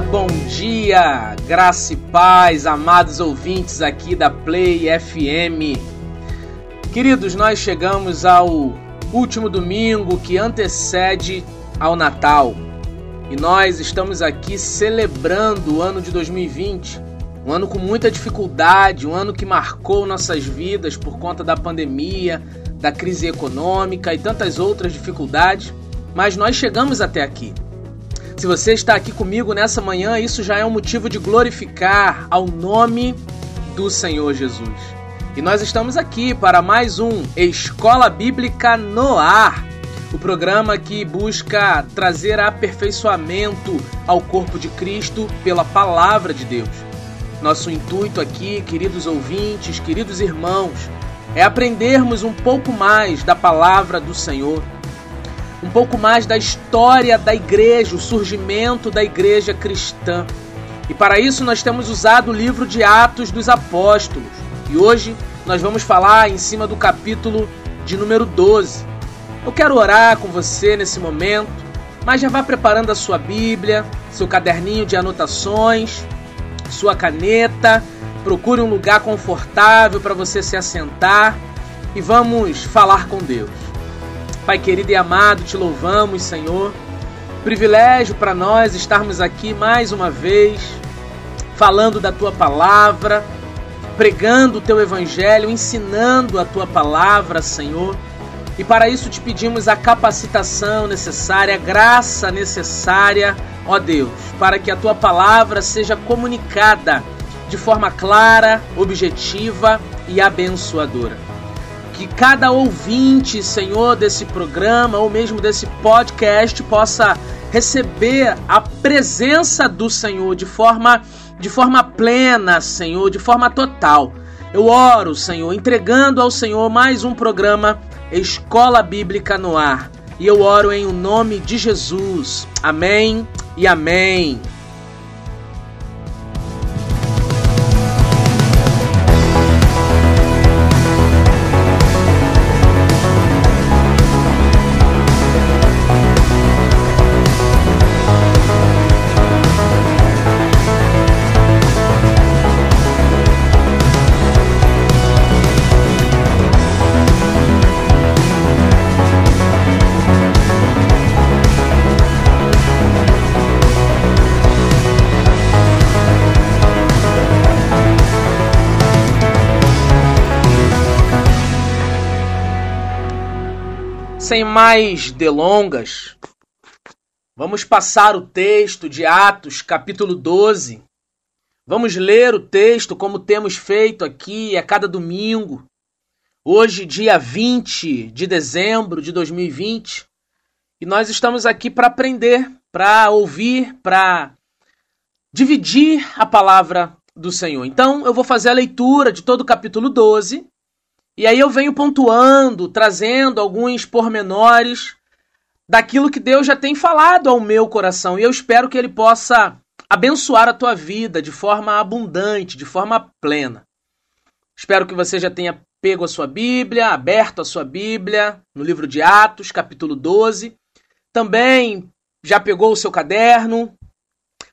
Bom dia, graça e paz, amados ouvintes aqui da Play FM. Queridos, nós chegamos ao último domingo que antecede ao Natal e nós estamos aqui celebrando o ano de 2020, um ano com muita dificuldade, um ano que marcou nossas vidas por conta da pandemia, da crise econômica e tantas outras dificuldades, mas nós chegamos até aqui. Se você está aqui comigo nessa manhã, isso já é um motivo de glorificar ao nome do Senhor Jesus. E nós estamos aqui para mais um Escola Bíblica no Ar, o programa que busca trazer aperfeiçoamento ao corpo de Cristo pela palavra de Deus. Nosso intuito aqui, queridos ouvintes, queridos irmãos, é aprendermos um pouco mais da palavra do Senhor um pouco mais da história da igreja, o surgimento da igreja cristã. E para isso nós temos usado o livro de Atos dos Apóstolos. E hoje nós vamos falar em cima do capítulo de número 12. Eu quero orar com você nesse momento, mas já vá preparando a sua Bíblia, seu caderninho de anotações, sua caneta. Procure um lugar confortável para você se assentar e vamos falar com Deus. Pai querido e amado, te louvamos, Senhor. Privilégio para nós estarmos aqui mais uma vez, falando da tua palavra, pregando o teu evangelho, ensinando a tua palavra, Senhor. E para isso te pedimos a capacitação necessária, a graça necessária, ó Deus, para que a tua palavra seja comunicada de forma clara, objetiva e abençoadora que cada ouvinte, Senhor, desse programa ou mesmo desse podcast possa receber a presença do Senhor de forma de forma plena, Senhor, de forma total. Eu oro, Senhor, entregando ao Senhor mais um programa Escola Bíblica no Ar. E eu oro em o nome de Jesus. Amém e amém. Sem mais delongas, vamos passar o texto de Atos, capítulo 12. Vamos ler o texto como temos feito aqui a cada domingo. Hoje, dia 20 de dezembro de 2020, e nós estamos aqui para aprender, para ouvir, para dividir a palavra do Senhor. Então, eu vou fazer a leitura de todo o capítulo 12 e aí eu venho pontuando, trazendo alguns pormenores daquilo que Deus já tem falado ao meu coração. E eu espero que Ele possa abençoar a tua vida de forma abundante, de forma plena. Espero que você já tenha pego a sua Bíblia, aberto a sua Bíblia no livro de Atos, capítulo 12. Também já pegou o seu caderno,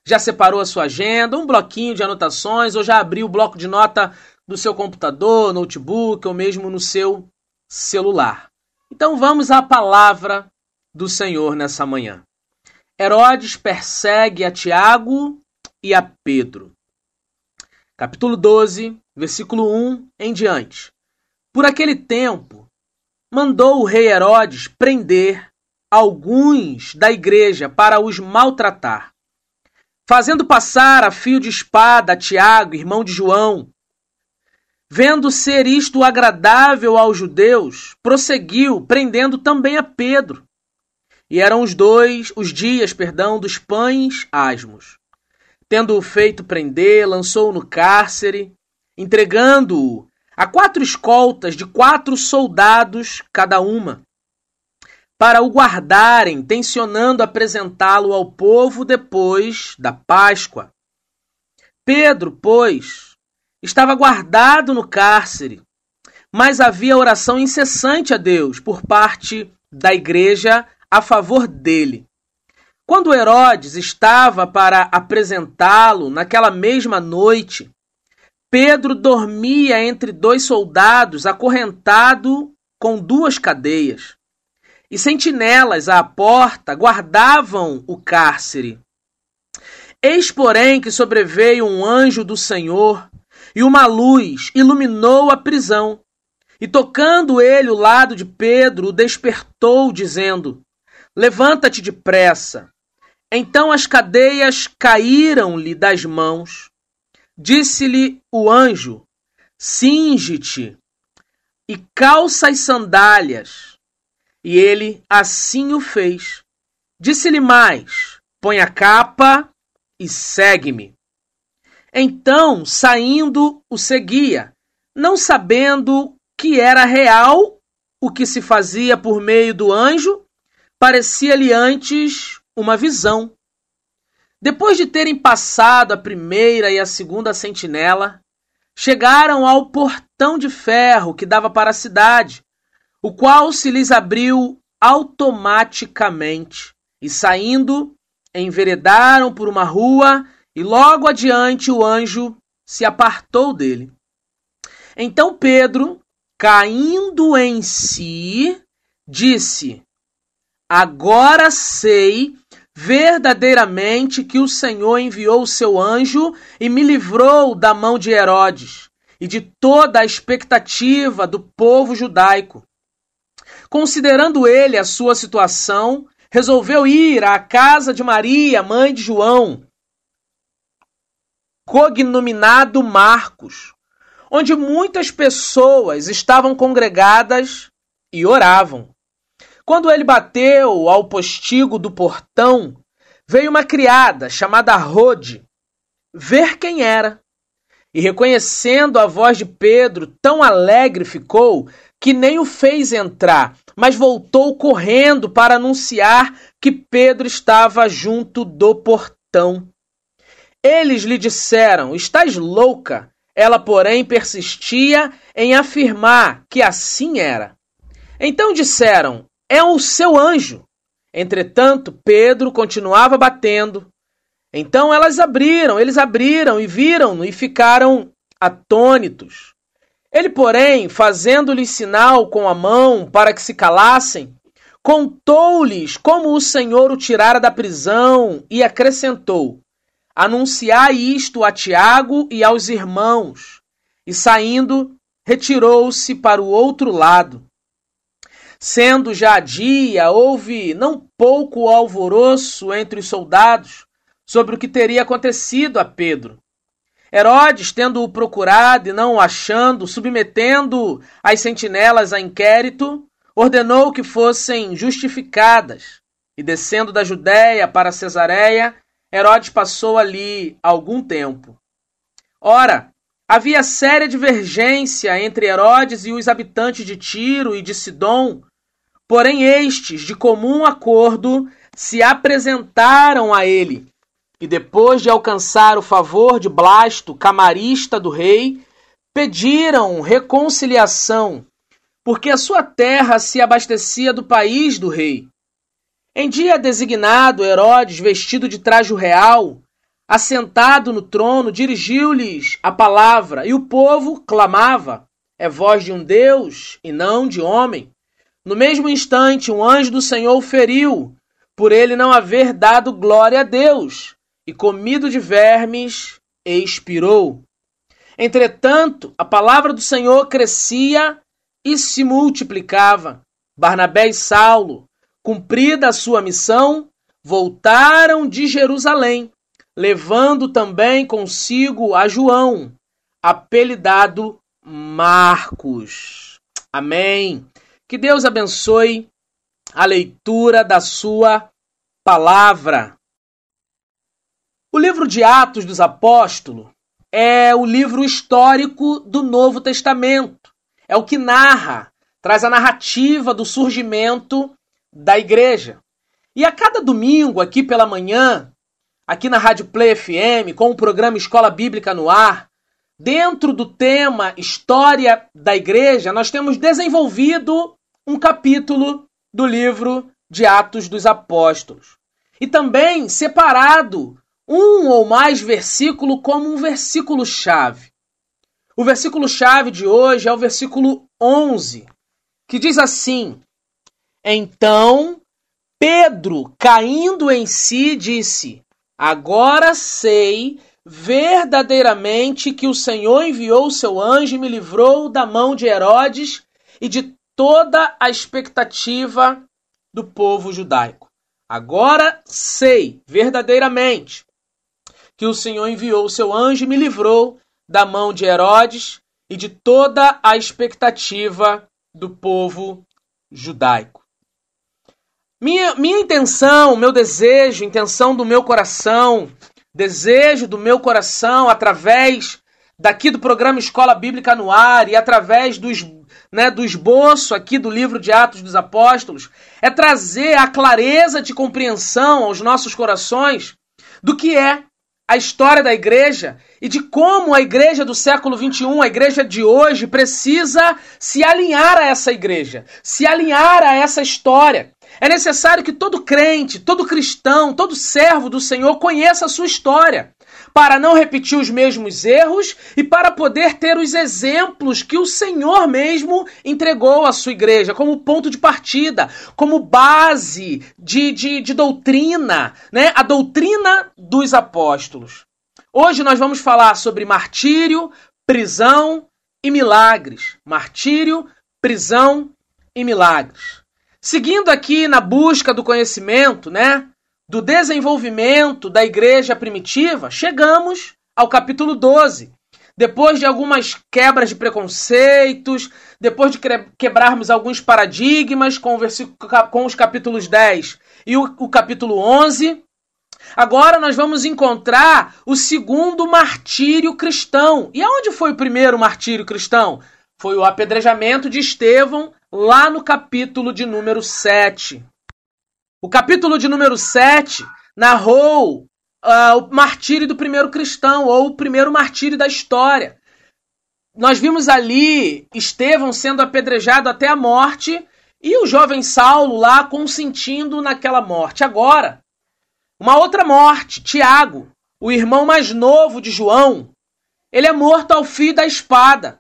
já separou a sua agenda, um bloquinho de anotações, ou já abriu o bloco de nota no seu computador, notebook ou mesmo no seu celular. Então vamos à palavra do Senhor nessa manhã. Herodes persegue a Tiago e a Pedro. Capítulo 12, versículo 1 em diante. Por aquele tempo, mandou o rei Herodes prender alguns da igreja para os maltratar, fazendo passar a fio de espada a Tiago, irmão de João, Vendo ser isto agradável aos judeus, prosseguiu, prendendo também a Pedro. E eram os dois, os dias, perdão, dos pães asmos. Tendo-o feito prender, lançou-o no cárcere, entregando-o a quatro escoltas de quatro soldados cada uma, para o guardarem, tensionando apresentá-lo ao povo depois da Páscoa. Pedro, pois, Estava guardado no cárcere, mas havia oração incessante a Deus por parte da igreja a favor dele. Quando Herodes estava para apresentá-lo naquela mesma noite, Pedro dormia entre dois soldados, acorrentado com duas cadeias. E sentinelas à porta guardavam o cárcere. Eis, porém, que sobreveio um anjo do Senhor, e uma luz iluminou a prisão. E tocando ele o lado de Pedro, o despertou, dizendo: Levanta-te depressa. Então as cadeias caíram-lhe das mãos. Disse-lhe o anjo: Cinge-te e calça as sandálias. E ele assim o fez. Disse-lhe mais: Põe a capa e segue-me. Então, saindo, o seguia, não sabendo que era real o que se fazia por meio do anjo, parecia-lhe antes uma visão. Depois de terem passado a primeira e a segunda sentinela, chegaram ao portão de ferro que dava para a cidade, o qual se lhes abriu automaticamente, e saindo, enveredaram por uma rua, e logo adiante o anjo se apartou dele. Então Pedro, caindo em si, disse: Agora sei verdadeiramente que o Senhor enviou o seu anjo e me livrou da mão de Herodes e de toda a expectativa do povo judaico. Considerando ele a sua situação, resolveu ir à casa de Maria, mãe de João, cognominado Marcos, onde muitas pessoas estavam congregadas e oravam. Quando ele bateu ao postigo do portão, veio uma criada chamada Rode ver quem era. E reconhecendo a voz de Pedro, tão alegre ficou que nem o fez entrar, mas voltou correndo para anunciar que Pedro estava junto do portão. Eles lhe disseram: Estás louca? Ela, porém, persistia em afirmar que assim era. Então disseram: é o seu anjo. Entretanto, Pedro continuava batendo. Então elas abriram, eles abriram e viram-no e ficaram atônitos. Ele, porém, fazendo-lhes sinal com a mão para que se calassem, contou-lhes como o Senhor o tirara da prisão e acrescentou: Anunciai isto a Tiago e aos irmãos. E saindo, retirou-se para o outro lado. Sendo já dia, houve não pouco alvoroço entre os soldados sobre o que teria acontecido a Pedro. Herodes, tendo-o procurado e não o achando, submetendo as sentinelas a inquérito, ordenou que fossem justificadas. E descendo da Judéia para Cesareia, Herodes passou ali algum tempo. Ora, havia séria divergência entre Herodes e os habitantes de Tiro e de Sidom Porém, estes, de comum acordo, se apresentaram a ele, e depois de alcançar o favor de Blasto, camarista do rei, pediram reconciliação, porque a sua terra se abastecia do país do rei. Em dia designado, Herodes, vestido de traje real, assentado no trono, dirigiu-lhes a palavra, e o povo clamava: É voz de um Deus e não de homem. No mesmo instante, um anjo do Senhor feriu, por ele não haver dado glória a Deus, e comido de vermes, expirou. Entretanto, a palavra do Senhor crescia e se multiplicava. Barnabé e Saulo, cumprida a sua missão, voltaram de Jerusalém, levando também consigo a João, apelidado Marcos. Amém. Que Deus abençoe a leitura da sua palavra. O livro de Atos dos Apóstolos é o livro histórico do Novo Testamento. É o que narra, traz a narrativa do surgimento da igreja. E a cada domingo, aqui pela manhã, aqui na Rádio Play FM, com o programa Escola Bíblica no Ar, Dentro do tema História da Igreja, nós temos desenvolvido um capítulo do livro de Atos dos Apóstolos. e também separado um ou mais versículo como um versículo chave. O versículo chave de hoje é o versículo 11, que diz assim: Então Pedro, caindo em si, disse: Agora sei verdadeiramente que o Senhor enviou o seu anjo e me livrou da mão de Herodes e de toda a expectativa do povo judaico. Agora sei verdadeiramente que o Senhor enviou o seu anjo e me livrou da mão de Herodes e de toda a expectativa do povo judaico. Minha, minha intenção, meu desejo, intenção do meu coração, desejo do meu coração através daqui do programa Escola Bíblica no Ar e através dos né, do esboço aqui do livro de Atos dos Apóstolos, é trazer a clareza de compreensão aos nossos corações do que é a história da igreja e de como a igreja do século 21, a igreja de hoje, precisa se alinhar a essa igreja, se alinhar a essa história. É necessário que todo crente, todo cristão, todo servo do Senhor conheça a sua história para não repetir os mesmos erros e para poder ter os exemplos que o Senhor mesmo entregou à sua igreja como ponto de partida, como base de, de, de doutrina, né? a doutrina dos apóstolos. Hoje nós vamos falar sobre martírio, prisão e milagres. Martírio, prisão e milagres. Seguindo aqui na busca do conhecimento, né? do desenvolvimento da igreja primitiva, chegamos ao capítulo 12. Depois de algumas quebras de preconceitos, depois de quebrarmos alguns paradigmas com, com os capítulos 10 e o, o capítulo 11, agora nós vamos encontrar o segundo martírio cristão. E aonde foi o primeiro martírio cristão? Foi o apedrejamento de Estevão, lá no capítulo de número 7. O capítulo de número 7 narrou uh, o martírio do primeiro cristão, ou o primeiro martírio da história. Nós vimos ali Estevão sendo apedrejado até a morte e o jovem Saulo lá consentindo naquela morte. Agora, uma outra morte, Tiago, o irmão mais novo de João, ele é morto ao fio da espada.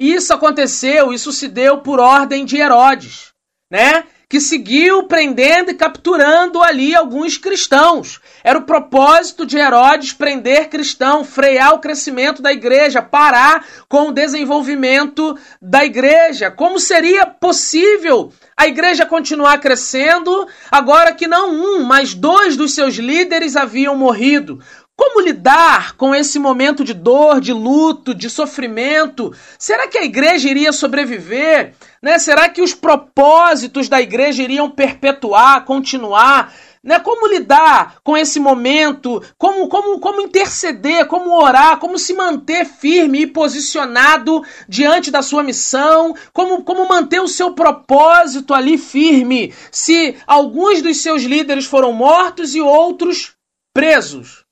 Isso aconteceu, isso se deu por ordem de Herodes, né? que seguiu prendendo e capturando ali alguns cristãos. Era o propósito de Herodes prender cristão, frear o crescimento da igreja, parar com o desenvolvimento da igreja. Como seria possível a igreja continuar crescendo agora que não um, mas dois dos seus líderes haviam morrido? Como lidar com esse momento de dor, de luto, de sofrimento? Será que a igreja iria sobreviver? Né? Será que os propósitos da igreja iriam perpetuar, continuar? Né? Como lidar com esse momento? Como, como, como interceder? Como orar? Como se manter firme e posicionado diante da sua missão? Como, como manter o seu propósito ali firme? Se alguns dos seus líderes foram mortos e outros presos.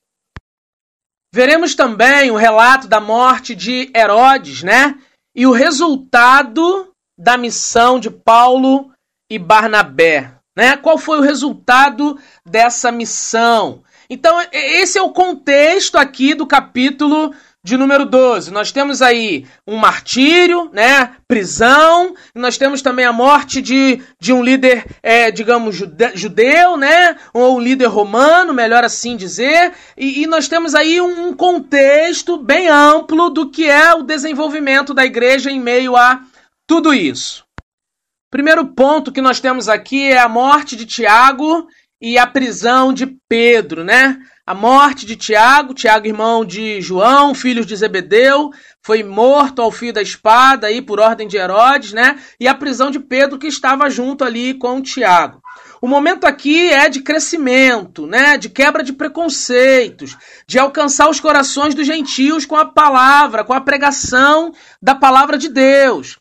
Veremos também o relato da morte de Herodes, né? E o resultado da missão de Paulo e Barnabé, né? Qual foi o resultado dessa missão? Então, esse é o contexto aqui do capítulo de número 12. Nós temos aí um martírio, né? Prisão. Nós temos também a morte de, de um líder, é, digamos, jude, judeu, né? Ou um líder romano, melhor assim dizer. E, e nós temos aí um contexto bem amplo do que é o desenvolvimento da igreja em meio a tudo isso. Primeiro ponto que nós temos aqui é a morte de Tiago e a prisão de Pedro, né? A morte de Tiago, Tiago, irmão de João, filhos de Zebedeu, foi morto ao fio da espada aí por ordem de Herodes, né? E a prisão de Pedro que estava junto ali com Tiago. O momento aqui é de crescimento, né? De quebra de preconceitos, de alcançar os corações dos gentios com a palavra, com a pregação da palavra de Deus.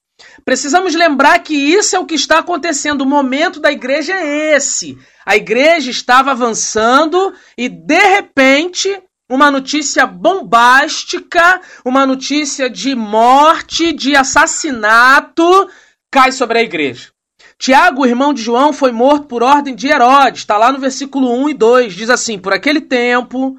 Precisamos lembrar que isso é o que está acontecendo. O momento da igreja é esse. A igreja estava avançando e, de repente, uma notícia bombástica, uma notícia de morte, de assassinato, cai sobre a igreja. Tiago, irmão de João, foi morto por ordem de Herodes. Está lá no versículo 1 e 2. Diz assim: Por aquele tempo,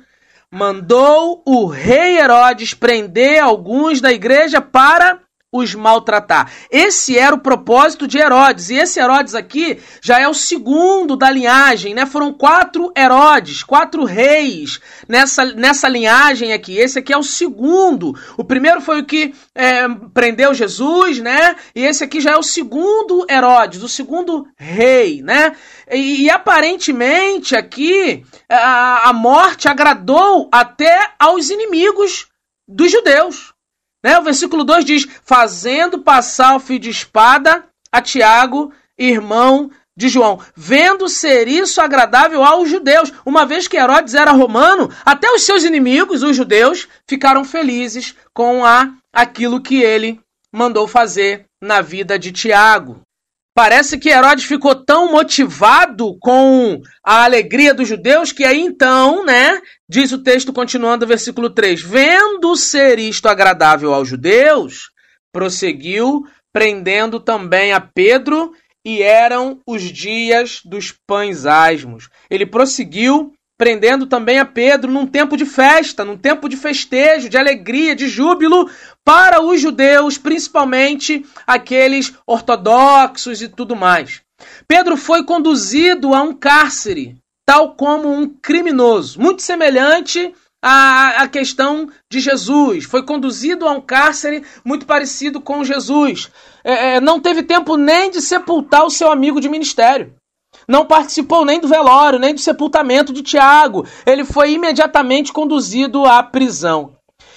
mandou o rei Herodes prender alguns da igreja para os maltratar. Esse era o propósito de Herodes. E esse Herodes aqui já é o segundo da linhagem, né? Foram quatro Herodes, quatro reis nessa, nessa linhagem aqui. Esse aqui é o segundo. O primeiro foi o que é, prendeu Jesus, né? E esse aqui já é o segundo Herodes, o segundo rei, né? E, e aparentemente aqui a, a morte agradou até aos inimigos dos judeus. Né? O versículo 2 diz: Fazendo passar o fio de espada a Tiago, irmão de João, vendo ser isso agradável aos judeus, uma vez que Herodes era romano, até os seus inimigos, os judeus, ficaram felizes com a aquilo que ele mandou fazer na vida de Tiago. Parece que Herodes ficou tão motivado com a alegria dos judeus que aí então, né, diz o texto continuando o versículo 3, vendo ser isto agradável aos judeus, prosseguiu prendendo também a Pedro e eram os dias dos pães asmos. Ele prosseguiu prendendo também a Pedro num tempo de festa, num tempo de festejo, de alegria, de júbilo para os judeus, principalmente aqueles ortodoxos e tudo mais. Pedro foi conduzido a um cárcere, tal como um criminoso, muito semelhante à, à questão de Jesus. Foi conduzido a um cárcere muito parecido com Jesus. É, é não teve tempo nem de sepultar o seu amigo de ministério não participou nem do velório, nem do sepultamento de Tiago. Ele foi imediatamente conduzido à prisão.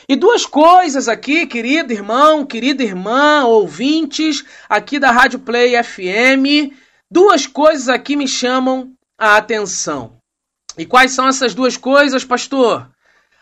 E duas coisas aqui, querido irmão, querida irmã, ouvintes aqui da Rádio Play FM, duas coisas aqui me chamam a atenção. E quais são essas duas coisas, pastor?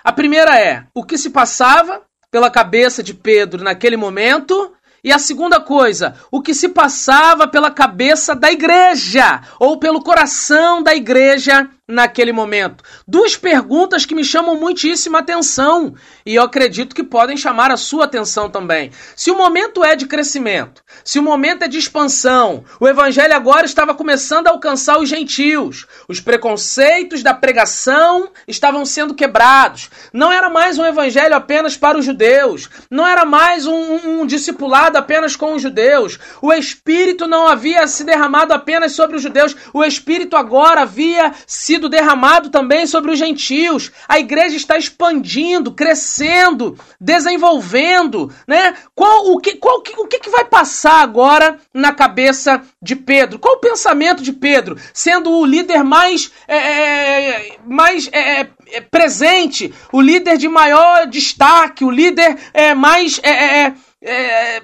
A primeira é o que se passava pela cabeça de Pedro naquele momento e a segunda coisa, o que se passava pela cabeça da igreja ou pelo coração da igreja naquele momento? Duas perguntas que me chamam muitíssima atenção e eu acredito que podem chamar a sua atenção também. Se o momento é de crescimento, se o momento é de expansão, o evangelho agora estava começando a alcançar os gentios, os preconceitos da pregação estavam sendo quebrados, não era mais um evangelho apenas para os judeus, não era mais um, um, um discipulado apenas com os judeus, o Espírito não havia se derramado apenas sobre os judeus, o Espírito agora havia se sido derramado também sobre os gentios. A igreja está expandindo, crescendo, desenvolvendo, né? Qual o que qual o que, que vai passar agora na cabeça de Pedro? Qual o pensamento de Pedro, sendo o líder mais é, é mais é, é, é, presente, o líder de maior destaque, o líder é, mais é, é,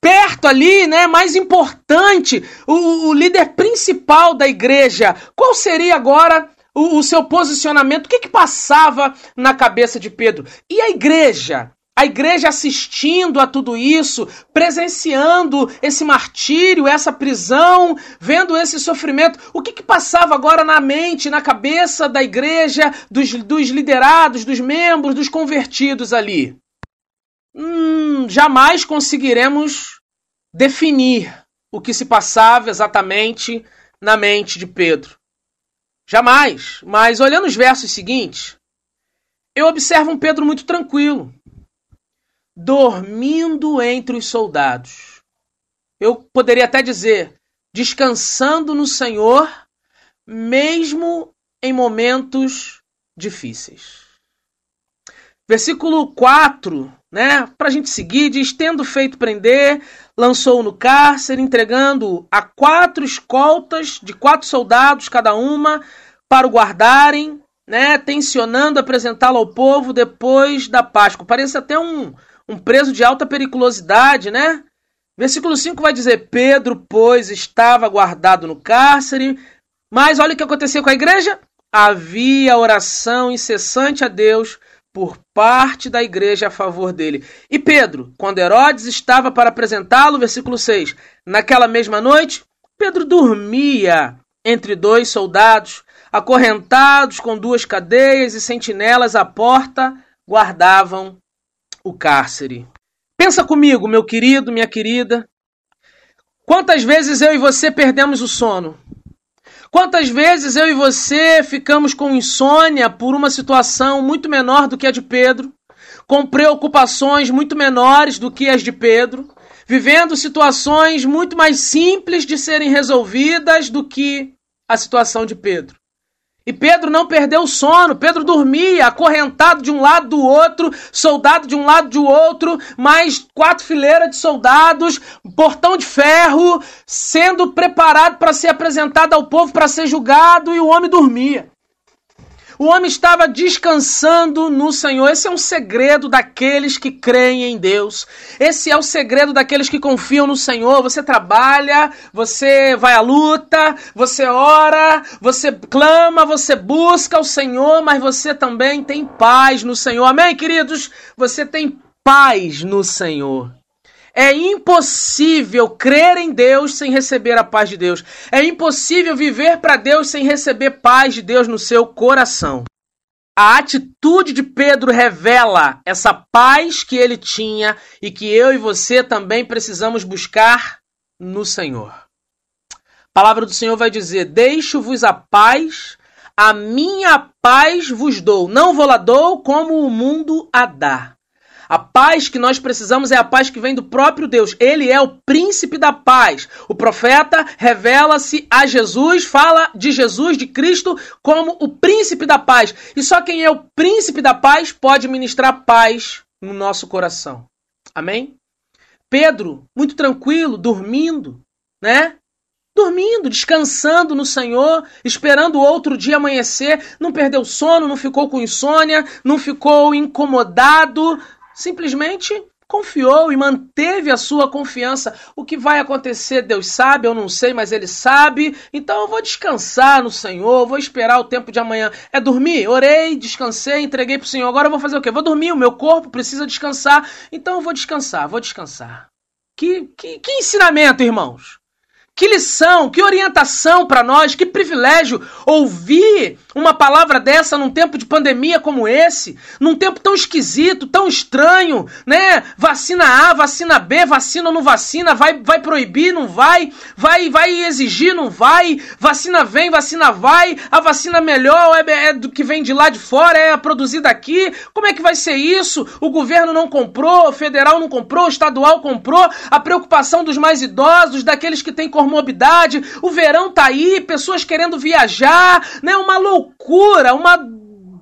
perto ali, né, mais importante, o, o, líder principal da igreja. Qual seria agora o, o seu posicionamento, o que, que passava na cabeça de Pedro? E a igreja? A igreja assistindo a tudo isso, presenciando esse martírio, essa prisão, vendo esse sofrimento. O que, que passava agora na mente, na cabeça da igreja, dos, dos liderados, dos membros, dos convertidos ali? Hum, jamais conseguiremos definir o que se passava exatamente na mente de Pedro. Jamais. Mas olhando os versos seguintes, eu observo um Pedro muito tranquilo, dormindo entre os soldados. Eu poderia até dizer, descansando no Senhor, mesmo em momentos difíceis. Versículo 4, né? Para a gente seguir, diz: Tendo feito prender, lançou no cárcere, entregando a quatro escoltas de quatro soldados cada uma para o guardarem, né? Tensionando apresentá-lo ao povo depois da Páscoa. Parece até um, um preso de alta periculosidade, né? Versículo 5 vai dizer: Pedro, pois, estava guardado no cárcere. Mas olha o que aconteceu com a igreja. Havia oração incessante a Deus por parte da igreja a favor dele. E Pedro, quando Herodes estava para apresentá-lo, versículo 6, naquela mesma noite, Pedro dormia entre dois soldados, acorrentados com duas cadeias e sentinelas à porta, guardavam o cárcere. Pensa comigo, meu querido, minha querida, Quantas vezes eu e você perdemos o sono? Quantas vezes eu e você ficamos com insônia por uma situação muito menor do que a de Pedro, com preocupações muito menores do que as de Pedro, vivendo situações muito mais simples de serem resolvidas do que a situação de Pedro? E Pedro não perdeu o sono, Pedro dormia, acorrentado de um lado do outro, soldado de um lado do outro, mais quatro fileiras de soldados, portão de ferro, sendo preparado para ser apresentado ao povo para ser julgado, e o homem dormia. O homem estava descansando no Senhor. Esse é um segredo daqueles que creem em Deus. Esse é o segredo daqueles que confiam no Senhor. Você trabalha, você vai à luta, você ora, você clama, você busca o Senhor, mas você também tem paz no Senhor. Amém, queridos? Você tem paz no Senhor. É impossível crer em Deus sem receber a paz de Deus. É impossível viver para Deus sem receber paz de Deus no seu coração. A atitude de Pedro revela essa paz que ele tinha e que eu e você também precisamos buscar no Senhor. A palavra do Senhor vai dizer: Deixo-vos a paz, a minha paz vos dou. Não vou lá dou como o mundo a dá. A paz que nós precisamos é a paz que vem do próprio Deus. Ele é o príncipe da paz. O profeta revela-se a Jesus, fala de Jesus, de Cristo, como o príncipe da paz. E só quem é o príncipe da paz pode ministrar paz no nosso coração. Amém? Pedro, muito tranquilo, dormindo, né? Dormindo, descansando no Senhor, esperando outro dia amanhecer, não perdeu sono, não ficou com insônia, não ficou incomodado, simplesmente confiou e manteve a sua confiança. O que vai acontecer, Deus sabe, eu não sei, mas Ele sabe. Então eu vou descansar no Senhor, vou esperar o tempo de amanhã. É dormir? Orei, descansei, entreguei para o Senhor. Agora eu vou fazer o quê? Vou dormir, o meu corpo precisa descansar. Então eu vou descansar, vou descansar. Que, que, que ensinamento, irmãos! Que lição, que orientação para nós, que privilégio ouvir uma palavra dessa num tempo de pandemia como esse, num tempo tão esquisito, tão estranho, né? Vacina A, vacina B, vacina ou não vacina, vai, vai proibir, não vai, vai, vai exigir, não vai, vacina vem, vacina vai, a vacina melhor é, é do que vem de lá de fora, é produzida aqui, como é que vai ser isso? O governo não comprou, o federal não comprou, o estadual comprou, a preocupação dos mais idosos, daqueles que têm comorbidade, o verão tá aí, pessoas querendo viajar, né? Uma loucura uma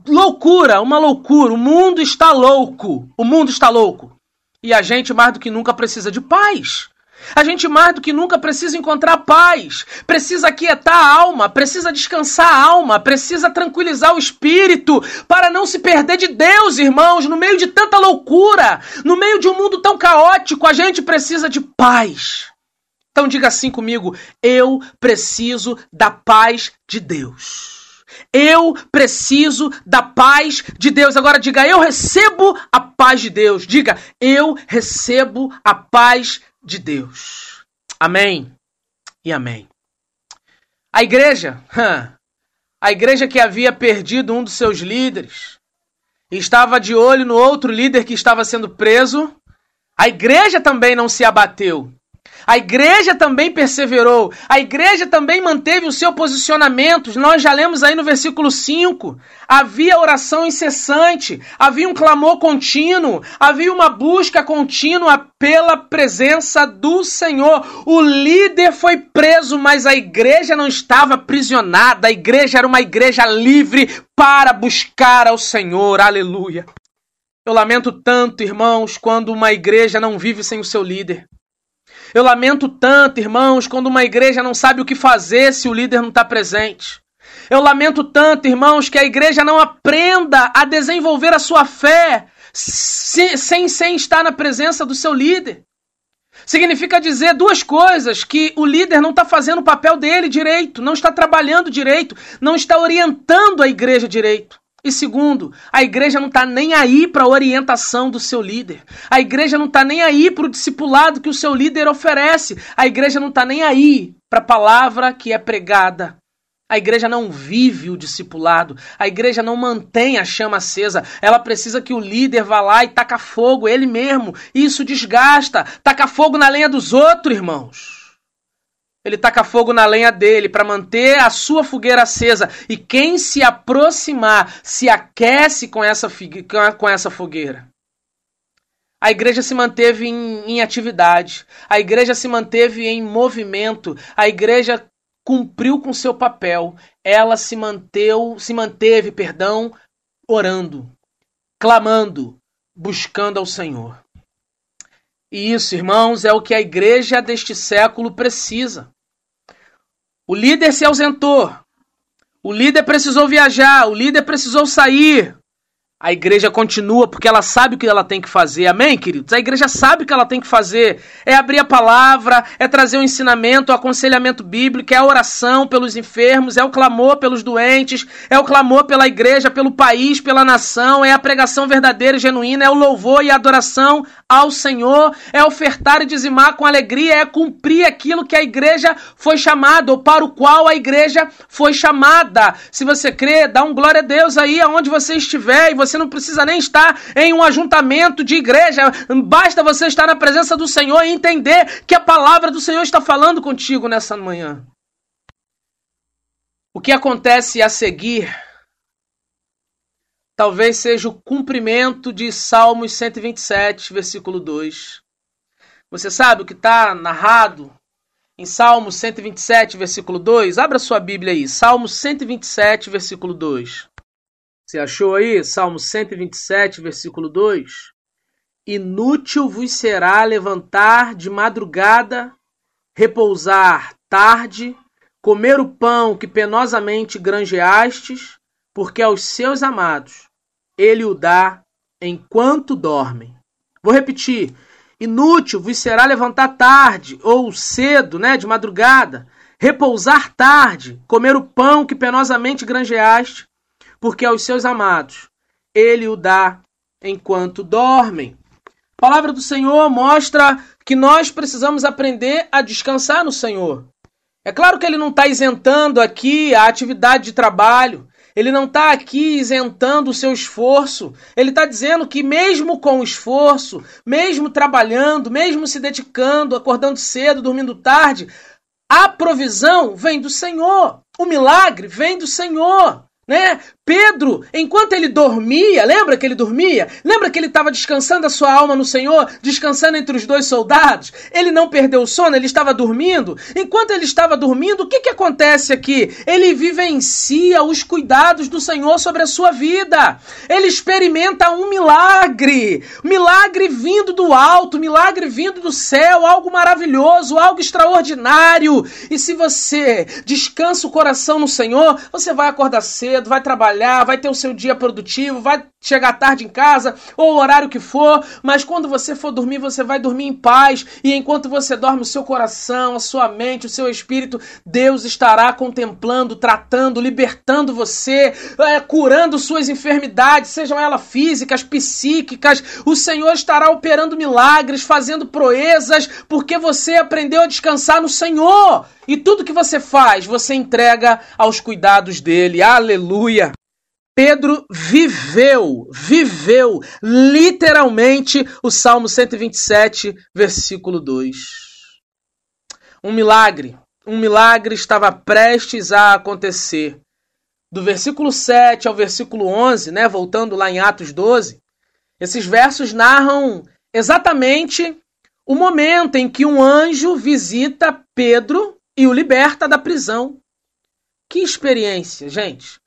loucura, uma loucura. O mundo está louco. O mundo está louco. E a gente mais do que nunca precisa de paz. A gente mais do que nunca precisa encontrar paz, precisa aquietar a alma, precisa descansar a alma, precisa tranquilizar o espírito para não se perder de Deus, irmãos, no meio de tanta loucura, no meio de um mundo tão caótico, a gente precisa de paz. Então diga assim comigo: eu preciso da paz de Deus. Eu preciso da paz de Deus. Agora diga, eu recebo a paz de Deus. Diga, eu recebo a paz de Deus. Amém e amém. A igreja, a igreja que havia perdido um dos seus líderes estava de olho no outro líder que estava sendo preso, a igreja também não se abateu. A igreja também perseverou, a igreja também manteve o seu posicionamento. Nós já lemos aí no versículo 5. Havia oração incessante, havia um clamor contínuo, havia uma busca contínua pela presença do Senhor. O líder foi preso, mas a igreja não estava aprisionada, a igreja era uma igreja livre para buscar ao Senhor. Aleluia. Eu lamento tanto, irmãos, quando uma igreja não vive sem o seu líder. Eu lamento tanto, irmãos, quando uma igreja não sabe o que fazer se o líder não está presente. Eu lamento tanto, irmãos, que a igreja não aprenda a desenvolver a sua fé sem, sem, sem estar na presença do seu líder. Significa dizer duas coisas: que o líder não está fazendo o papel dele direito, não está trabalhando direito, não está orientando a igreja direito. E segundo, a igreja não está nem aí para a orientação do seu líder. A igreja não está nem aí para o discipulado que o seu líder oferece. A igreja não está nem aí para a palavra que é pregada. A igreja não vive o discipulado. A igreja não mantém a chama acesa. Ela precisa que o líder vá lá e taca fogo, ele mesmo. Isso desgasta. Taca fogo na lenha dos outros, irmãos. Ele taca fogo na lenha dele para manter a sua fogueira acesa. E quem se aproximar se aquece com essa, com essa fogueira. A igreja se manteve em, em atividade. A igreja se manteve em movimento. A igreja cumpriu com seu papel. Ela se manteu, se manteve, perdão, orando, clamando, buscando ao Senhor. E isso, irmãos, é o que a igreja deste século precisa. O líder se ausentou. O líder precisou viajar, o líder precisou sair. A igreja continua porque ela sabe o que ela tem que fazer. Amém, queridos? A igreja sabe o que ela tem que fazer. É abrir a palavra, é trazer o ensinamento, o aconselhamento bíblico, é a oração pelos enfermos, é o clamor pelos doentes, é o clamor pela igreja, pelo país, pela nação, é a pregação verdadeira e genuína, é o louvor e a adoração ao Senhor, é ofertar e dizimar com alegria, é cumprir aquilo que a igreja foi chamada, ou para o qual a igreja foi chamada. Se você crê, dá um glória a Deus aí aonde você estiver e você não precisa nem estar em um ajuntamento de igreja. Basta você estar na presença do Senhor e entender que a palavra do Senhor está falando contigo nessa manhã. O que acontece a seguir talvez seja o cumprimento de Salmos 127, versículo 2. Você sabe o que está narrado em Salmos 127, versículo 2? Abra sua Bíblia aí, Salmos 127, versículo 2. Você achou aí? Salmo 127, versículo 2? Inútil vos será levantar de madrugada, repousar tarde, comer o pão que penosamente granjeastes, porque aos seus amados ele o dá enquanto dormem. Vou repetir. Inútil vos será levantar tarde ou cedo, né, de madrugada, repousar tarde, comer o pão que penosamente granjeaste, porque aos seus amados ele o dá enquanto dormem. A palavra do Senhor mostra que nós precisamos aprender a descansar no Senhor. É claro que ele não está isentando aqui a atividade de trabalho, ele não está aqui isentando o seu esforço. Ele está dizendo que, mesmo com o esforço, mesmo trabalhando, mesmo se dedicando, acordando cedo, dormindo tarde, a provisão vem do Senhor. O milagre vem do Senhor. Né? Pedro, enquanto ele dormia, lembra que ele dormia? Lembra que ele estava descansando a sua alma no Senhor, descansando entre os dois soldados? Ele não perdeu o sono, ele estava dormindo. Enquanto ele estava dormindo, o que, que acontece aqui? Ele vivencia os cuidados do Senhor sobre a sua vida. Ele experimenta um milagre. Milagre vindo do alto, milagre vindo do céu, algo maravilhoso, algo extraordinário. E se você descansa o coração no Senhor, você vai acordar cedo, vai trabalhar trabalhar, vai ter o seu dia produtivo, vai chegar tarde em casa ou o horário que for, mas quando você for dormir, você vai dormir em paz e enquanto você dorme, o seu coração, a sua mente, o seu espírito, Deus estará contemplando, tratando, libertando você, é, curando suas enfermidades, sejam elas físicas, psíquicas. O Senhor estará operando milagres, fazendo proezas, porque você aprendeu a descansar no Senhor. E tudo que você faz, você entrega aos cuidados dele. Aleluia! Pedro viveu, viveu literalmente o Salmo 127, versículo 2. Um milagre, um milagre estava prestes a acontecer. Do versículo 7 ao versículo 11, né, voltando lá em Atos 12, esses versos narram exatamente o momento em que um anjo visita Pedro e o liberta da prisão. Que experiência, gente!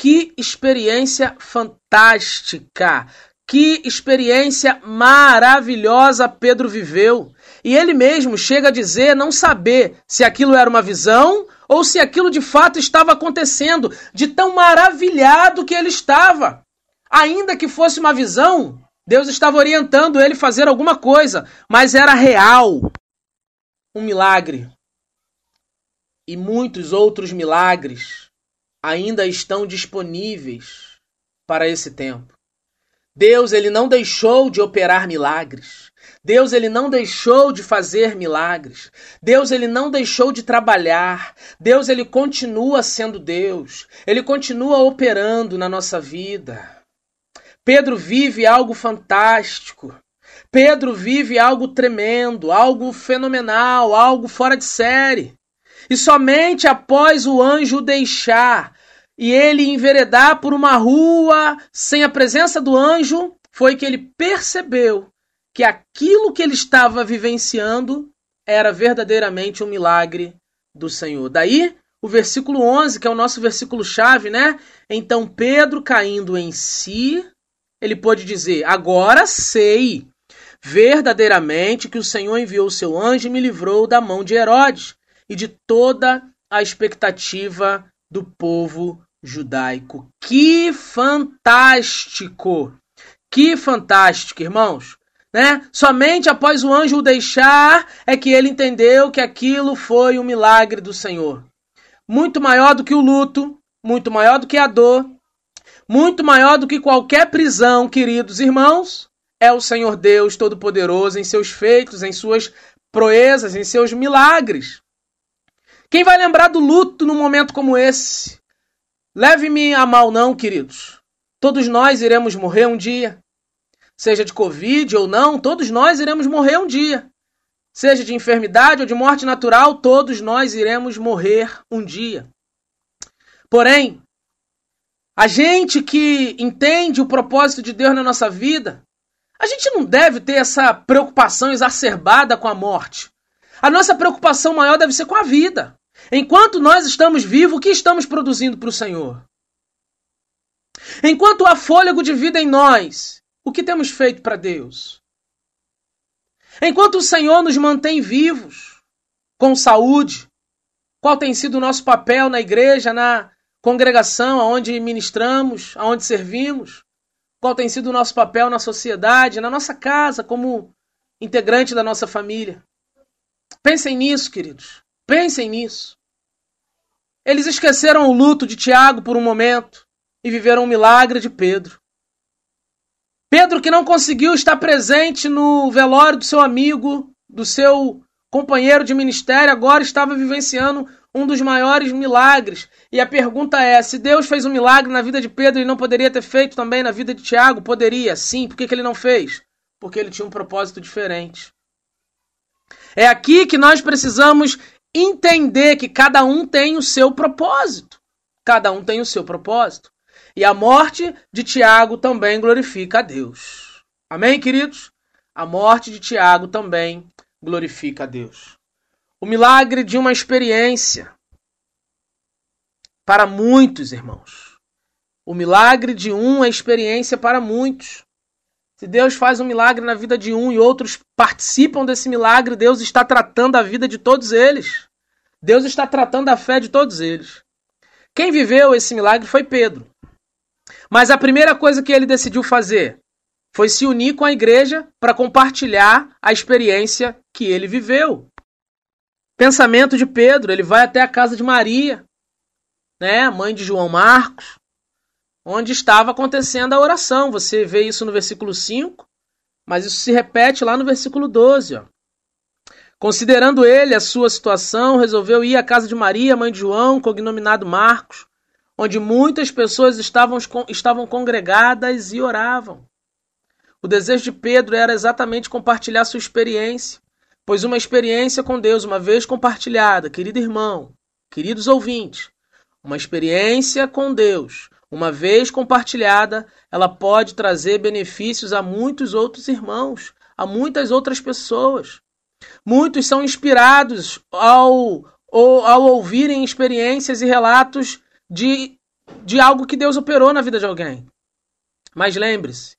Que experiência fantástica! Que experiência maravilhosa Pedro viveu. E ele mesmo chega a dizer não saber se aquilo era uma visão ou se aquilo de fato estava acontecendo, de tão maravilhado que ele estava. Ainda que fosse uma visão, Deus estava orientando ele a fazer alguma coisa, mas era real. Um milagre. E muitos outros milagres ainda estão disponíveis para esse tempo. Deus ele não deixou de operar milagres. Deus ele não deixou de fazer milagres. Deus ele não deixou de trabalhar. Deus ele continua sendo Deus. Ele continua operando na nossa vida. Pedro vive algo fantástico. Pedro vive algo tremendo, algo fenomenal, algo fora de série. E somente após o anjo deixar e ele enveredar por uma rua sem a presença do anjo, foi que ele percebeu que aquilo que ele estava vivenciando era verdadeiramente um milagre do Senhor. Daí o versículo 11, que é o nosso versículo chave, né? Então Pedro, caindo em si, ele pôde dizer: Agora sei verdadeiramente que o Senhor enviou o seu anjo e me livrou da mão de Herodes e de toda a expectativa do povo judaico. Que fantástico! Que fantástico, irmãos! Né? Somente após o anjo o deixar é que ele entendeu que aquilo foi um milagre do Senhor. Muito maior do que o luto, muito maior do que a dor, muito maior do que qualquer prisão, queridos irmãos, é o Senhor Deus Todo-Poderoso em seus feitos, em suas proezas, em seus milagres. Quem vai lembrar do luto num momento como esse? Leve-me a mal, não, queridos. Todos nós iremos morrer um dia. Seja de Covid ou não, todos nós iremos morrer um dia. Seja de enfermidade ou de morte natural, todos nós iremos morrer um dia. Porém, a gente que entende o propósito de Deus na nossa vida, a gente não deve ter essa preocupação exacerbada com a morte. A nossa preocupação maior deve ser com a vida. Enquanto nós estamos vivos, o que estamos produzindo para o Senhor? Enquanto há fôlego de vida em nós, o que temos feito para Deus? Enquanto o Senhor nos mantém vivos, com saúde, qual tem sido o nosso papel na igreja, na congregação, aonde ministramos, aonde servimos? Qual tem sido o nosso papel na sociedade, na nossa casa, como integrante da nossa família? Pensem nisso, queridos. Pensem nisso. Eles esqueceram o luto de Tiago por um momento e viveram o milagre de Pedro. Pedro, que não conseguiu estar presente no velório do seu amigo, do seu companheiro de ministério, agora estava vivenciando um dos maiores milagres. E a pergunta é: se Deus fez um milagre na vida de Pedro, ele não poderia ter feito também na vida de Tiago? Poderia, sim. Por que, que ele não fez? Porque ele tinha um propósito diferente. É aqui que nós precisamos entender que cada um tem o seu propósito. Cada um tem o seu propósito. E a morte de Tiago também glorifica a Deus. Amém, queridos? A morte de Tiago também glorifica a Deus. O milagre de uma experiência. Para muitos, irmãos. O milagre de um é experiência para muitos. Se Deus faz um milagre na vida de um e outros participam desse milagre, Deus está tratando a vida de todos eles. Deus está tratando a fé de todos eles. Quem viveu esse milagre foi Pedro. Mas a primeira coisa que ele decidiu fazer foi se unir com a igreja para compartilhar a experiência que ele viveu. Pensamento de Pedro, ele vai até a casa de Maria, né, mãe de João Marcos, onde estava acontecendo a oração. Você vê isso no versículo 5, mas isso se repete lá no versículo 12. Ó. Considerando ele a sua situação, resolveu ir à casa de Maria, mãe de João, cognominado Marcos, onde muitas pessoas estavam, estavam congregadas e oravam. O desejo de Pedro era exatamente compartilhar sua experiência, pois uma experiência com Deus, uma vez compartilhada, querido irmão, queridos ouvintes, uma experiência com Deus, uma vez compartilhada, ela pode trazer benefícios a muitos outros irmãos, a muitas outras pessoas. Muitos são inspirados ao, ao ouvirem experiências e relatos de, de algo que Deus operou na vida de alguém. Mas lembre-se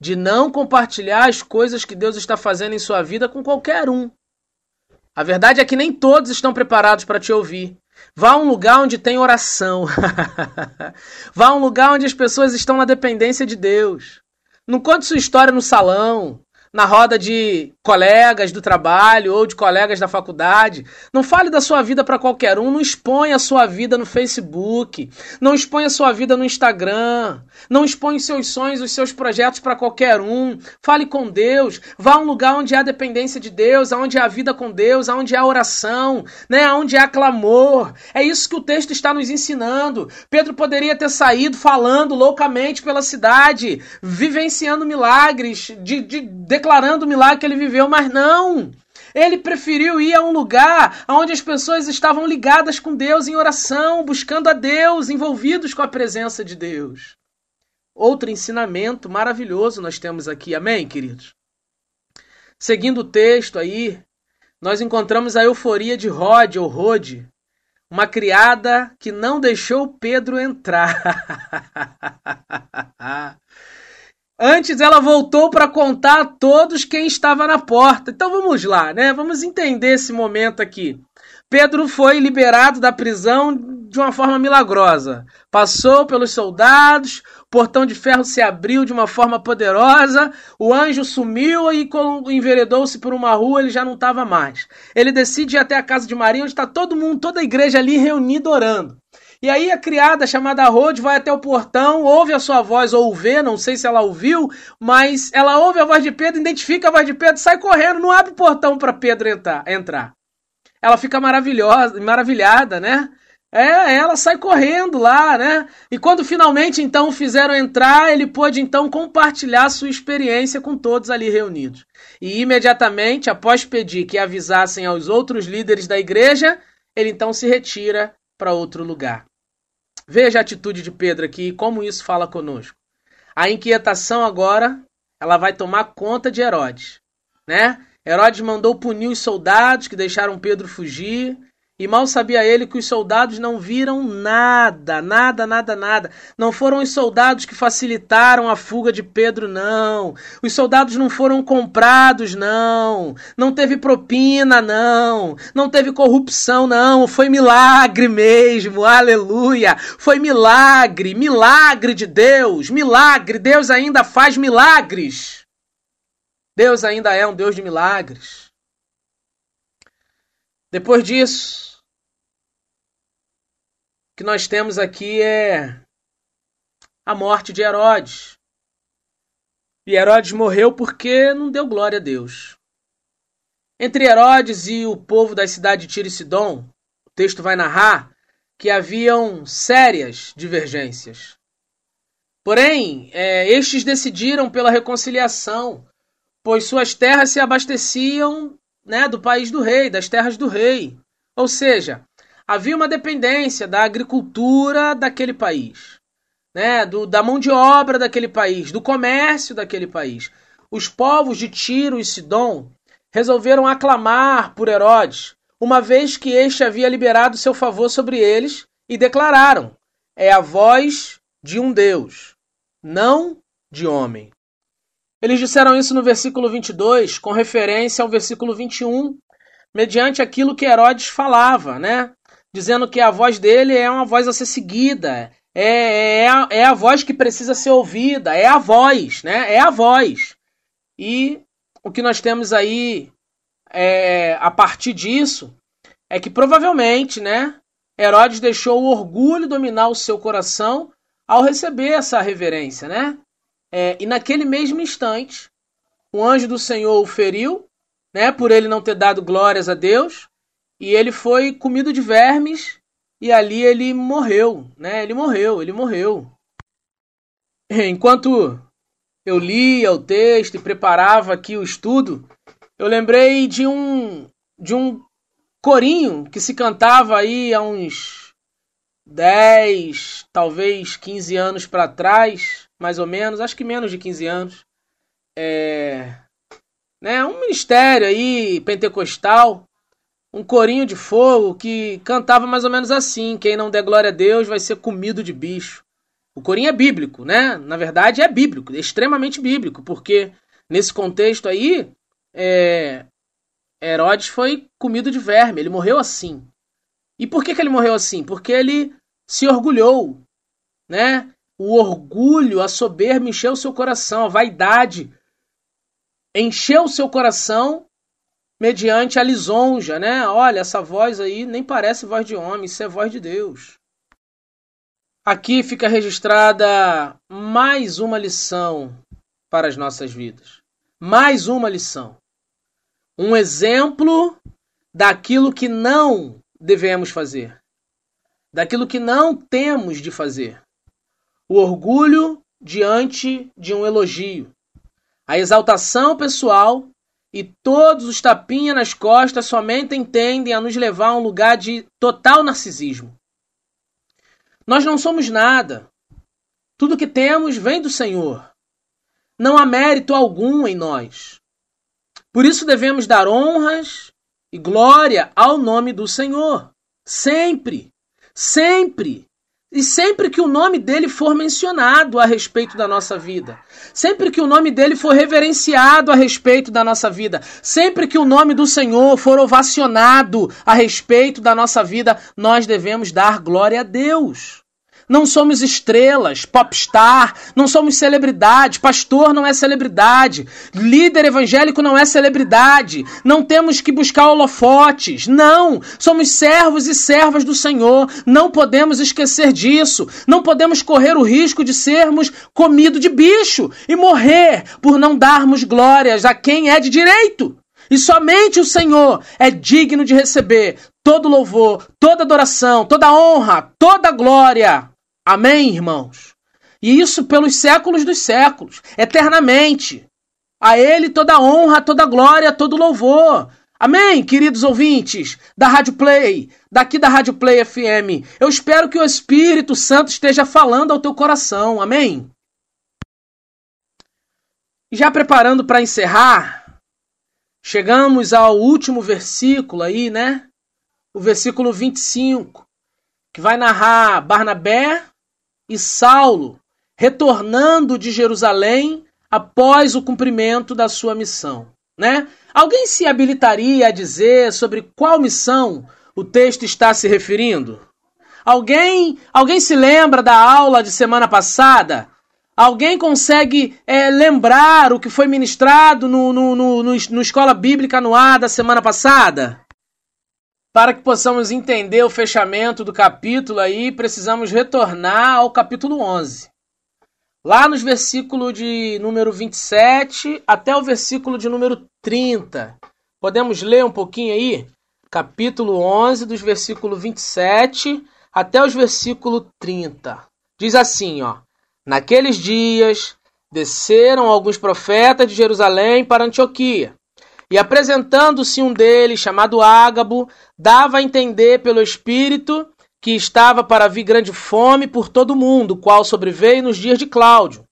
de não compartilhar as coisas que Deus está fazendo em sua vida com qualquer um. A verdade é que nem todos estão preparados para te ouvir. Vá a um lugar onde tem oração. Vá a um lugar onde as pessoas estão na dependência de Deus. Não conte sua história no salão na roda de colegas do trabalho ou de colegas da faculdade. Não fale da sua vida para qualquer um, não exponha a sua vida no Facebook, não exponha a sua vida no Instagram, não exponha os seus sonhos, os seus projetos para qualquer um. Fale com Deus, vá a um lugar onde há dependência de Deus, onde há vida com Deus, onde há oração, né, onde há clamor. É isso que o texto está nos ensinando. Pedro poderia ter saído falando loucamente pela cidade, vivenciando milagres, de, de declarando o milagre que ele viveu, mas não. Ele preferiu ir a um lugar onde as pessoas estavam ligadas com Deus em oração, buscando a Deus, envolvidos com a presença de Deus. Outro ensinamento maravilhoso nós temos aqui, amém, queridos? Seguindo o texto aí, nós encontramos a euforia de Rod ou Rode, uma criada que não deixou Pedro entrar. Antes ela voltou para contar a todos quem estava na porta. Então vamos lá, né? Vamos entender esse momento aqui. Pedro foi liberado da prisão de uma forma milagrosa. Passou pelos soldados, o portão de ferro se abriu de uma forma poderosa, o anjo sumiu e enveredou-se por uma rua, ele já não estava mais. Ele decide ir até a casa de Maria, onde está todo mundo, toda a igreja ali reunida orando. E aí a criada chamada Rode vai até o portão, ouve a sua voz ou vê, não sei se ela ouviu, mas ela ouve a voz de Pedro, identifica a voz de Pedro, sai correndo, não abre o portão para Pedro entrar. Ela fica maravilhosa, maravilhada, né? É, ela sai correndo lá, né? E quando finalmente então fizeram entrar, ele pôde então compartilhar sua experiência com todos ali reunidos. E imediatamente, após pedir que avisassem aos outros líderes da igreja, ele então se retira para outro lugar. Veja a atitude de Pedro aqui e como isso fala conosco. A inquietação agora, ela vai tomar conta de Herodes, né? Herodes mandou punir os soldados que deixaram Pedro fugir. E mal sabia ele que os soldados não viram nada, nada, nada, nada. Não foram os soldados que facilitaram a fuga de Pedro, não. Os soldados não foram comprados, não. Não teve propina, não. Não teve corrupção, não. Foi milagre mesmo, aleluia. Foi milagre, milagre de Deus, milagre. Deus ainda faz milagres. Deus ainda é um Deus de milagres. Depois disso, que nós temos aqui é a morte de Herodes. E Herodes morreu porque não deu glória a Deus. Entre Herodes e o povo da cidade de Tiro e Sidom, o texto vai narrar que haviam sérias divergências. Porém, é, estes decidiram pela reconciliação, pois suas terras se abasteciam né, do país do rei, das terras do rei. Ou seja, havia uma dependência da agricultura daquele país, né, do, da mão de obra daquele país, do comércio daquele país. Os povos de Tiro e Sidom resolveram aclamar por Herodes, uma vez que este havia liberado seu favor sobre eles, e declararam: é a voz de um Deus, não de homem. Eles disseram isso no versículo 22, com referência ao versículo 21, mediante aquilo que Herodes falava, né? Dizendo que a voz dele é uma voz a ser seguida, é, é, a, é a voz que precisa ser ouvida, é a voz, né? É a voz. E o que nós temos aí é, a partir disso é que provavelmente, né? Herodes deixou o orgulho dominar o seu coração ao receber essa reverência, né? É, e naquele mesmo instante, o anjo do Senhor o feriu, né? Por ele não ter dado glórias a Deus e ele foi comido de vermes e ali ele morreu, né? Ele morreu, ele morreu. Enquanto eu lia o texto e preparava aqui o estudo, eu lembrei de um de um corinho que se cantava aí há uns 10, talvez 15 anos para trás, mais ou menos, acho que menos de 15 anos. É, né, um ministério aí pentecostal um corinho de fogo que cantava mais ou menos assim: quem não der glória a Deus vai ser comido de bicho. O corinho é bíblico, né? Na verdade é bíblico, é extremamente bíblico, porque nesse contexto aí, é... Herodes foi comido de verme, ele morreu assim. E por que, que ele morreu assim? Porque ele se orgulhou, né? O orgulho, a soberba encheu o seu coração, a vaidade encheu o seu coração mediante a lisonja, né? Olha, essa voz aí nem parece voz de homem, isso é voz de Deus. Aqui fica registrada mais uma lição para as nossas vidas. Mais uma lição. Um exemplo daquilo que não devemos fazer. Daquilo que não temos de fazer. O orgulho diante de um elogio. A exaltação pessoal e todos os tapinhas nas costas somente tendem a nos levar a um lugar de total narcisismo. Nós não somos nada. Tudo que temos vem do Senhor. Não há mérito algum em nós. Por isso devemos dar honras e glória ao nome do Senhor. Sempre, sempre. E sempre que o nome dele for mencionado a respeito da nossa vida, sempre que o nome dele for reverenciado a respeito da nossa vida, sempre que o nome do Senhor for ovacionado a respeito da nossa vida, nós devemos dar glória a Deus. Não somos estrelas, popstar, não somos celebridade, pastor não é celebridade, líder evangélico não é celebridade, não temos que buscar holofotes, não, somos servos e servas do Senhor, não podemos esquecer disso, não podemos correr o risco de sermos comido de bicho e morrer por não darmos glórias a quem é de direito. E somente o Senhor é digno de receber todo louvor, toda adoração, toda honra, toda glória. Amém, irmãos? E isso pelos séculos dos séculos, eternamente. A Ele toda honra, toda glória, todo louvor. Amém, queridos ouvintes da Rádio Play, daqui da Rádio Play FM. Eu espero que o Espírito Santo esteja falando ao teu coração. Amém? Já preparando para encerrar, chegamos ao último versículo aí, né? O versículo 25, que vai narrar Barnabé e Saulo retornando de Jerusalém após o cumprimento da sua missão, né? Alguém se habilitaria a dizer sobre qual missão o texto está se referindo? Alguém, alguém se lembra da aula de semana passada? Alguém consegue é, lembrar o que foi ministrado no, no, no, no, no Escola Bíblica no ar da semana passada? Para que possamos entender o fechamento do capítulo aí, precisamos retornar ao capítulo 11. Lá nos versículos de número 27 até o versículo de número 30. Podemos ler um pouquinho aí? Capítulo 11, dos versículos 27 até os versículos 30. Diz assim, ó: Naqueles dias desceram alguns profetas de Jerusalém para Antioquia e apresentando-se um deles, chamado Ágabo, dava a entender pelo Espírito que estava para vir grande fome por todo o mundo, qual sobreveio nos dias de Cláudio.